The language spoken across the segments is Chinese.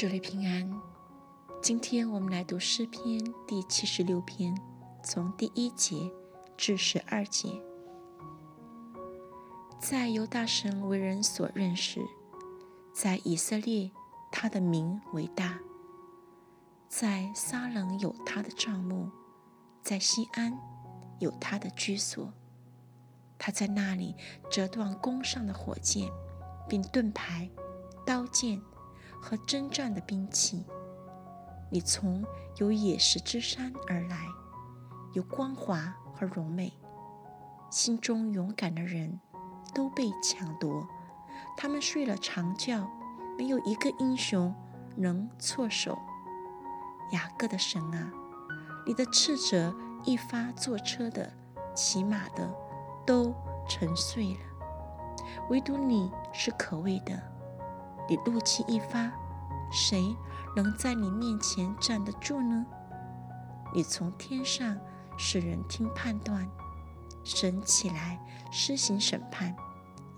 主里平安。今天我们来读诗篇第七十六篇，从第一节至十二节。在犹大神为人所认识，在以色列他的名为大，在撒冷有他的帐幕，在西安有他的居所。他在那里折断弓上的火箭，并盾牌、刀剑。和征战的兵器，你从有野石之山而来，有光华和荣美。心中勇敢的人都被抢夺，他们睡了长觉，没有一个英雄能措手。雅各的神啊，你的斥责一发，坐车的、骑马的都沉睡了，唯独你是可畏的。你怒气一发，谁能在你面前站得住呢？你从天上使人听判断，神起来施行审判，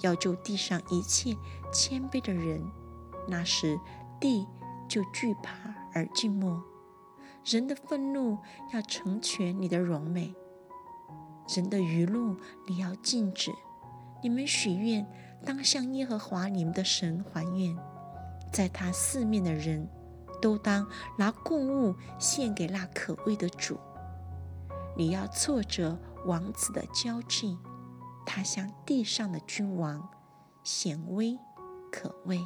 要救地上一切谦卑的人。那时地就惧怕而静默。人的愤怒要成全你的荣美，人的愚怒你要禁止。你们许愿。当向耶和华你们的神还愿，在他四面的人都当拿供物献给那可畏的主。你要挫折王子的交际，他像地上的君王，显威可畏。